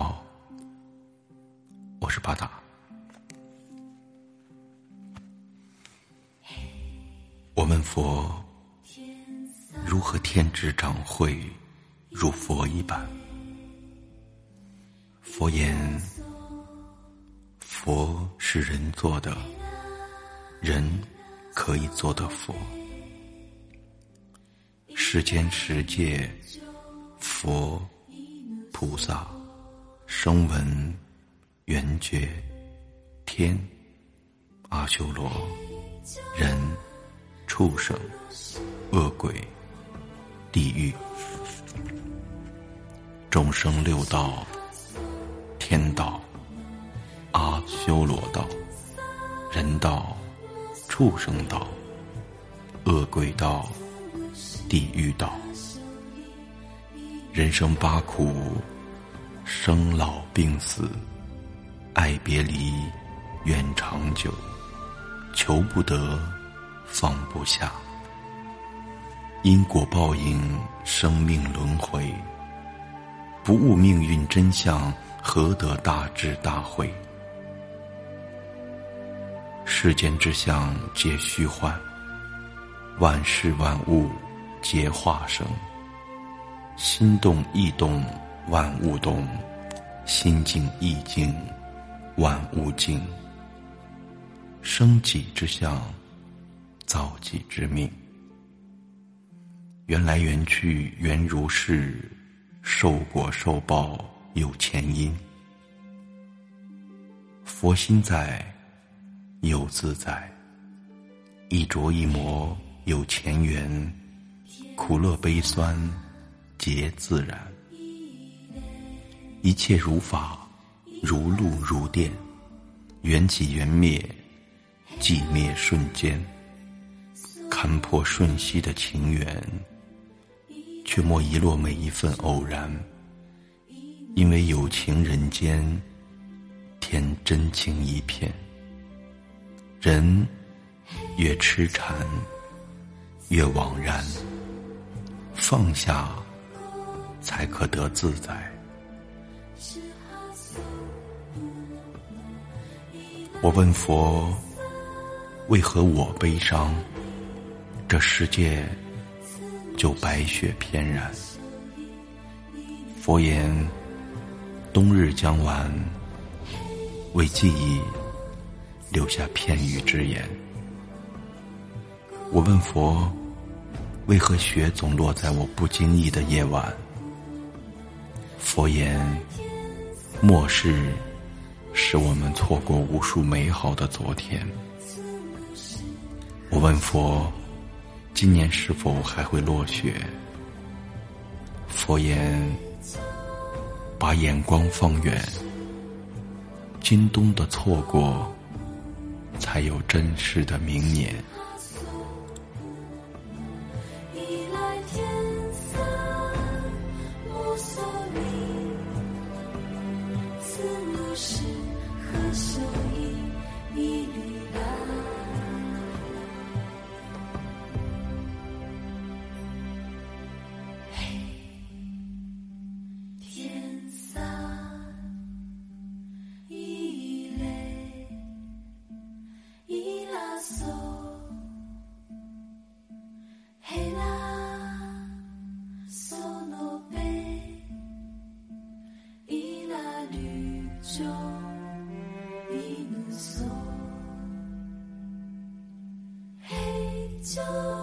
好，我是巴达。我问佛，如何天之长慧如佛一般？佛言：佛是人做的，人可以做的佛。世间十界，佛、菩萨、声闻、缘觉、天、阿修罗、人。畜生、恶鬼、地狱、众生六道、天道、阿修罗道、人道、畜生道、恶鬼道、地狱道，人生八苦：生老病死、爱别离、怨长久、求不得。放不下，因果报应，生命轮回，不悟命运真相，何得大智大慧？世间之相皆虚幻，万事万物皆化生。心动意动，万物动；心静意静，万物静。生己之相。造己之命，缘来缘去缘如是，受果受报有前因。佛心在，有自在；一着一磨有前缘，苦乐悲酸皆自然。一切如法，如露如电，缘起缘灭，寂灭瞬间。看破瞬息的情缘，却莫遗落每一份偶然。因为有情人间，添真情一片。人越痴缠，越枉然。放下，才可得自在。我问佛：为何我悲伤？这世界就白雪翩然。佛言：冬日将晚，为记忆留下片语之言。我问佛：为何雪总落在我不经意的夜晚？佛言：末世使我们错过无数美好的昨天。我问佛。今年是否还会落雪？佛言：把眼光放远，今冬的错过，才有真实的明年。就。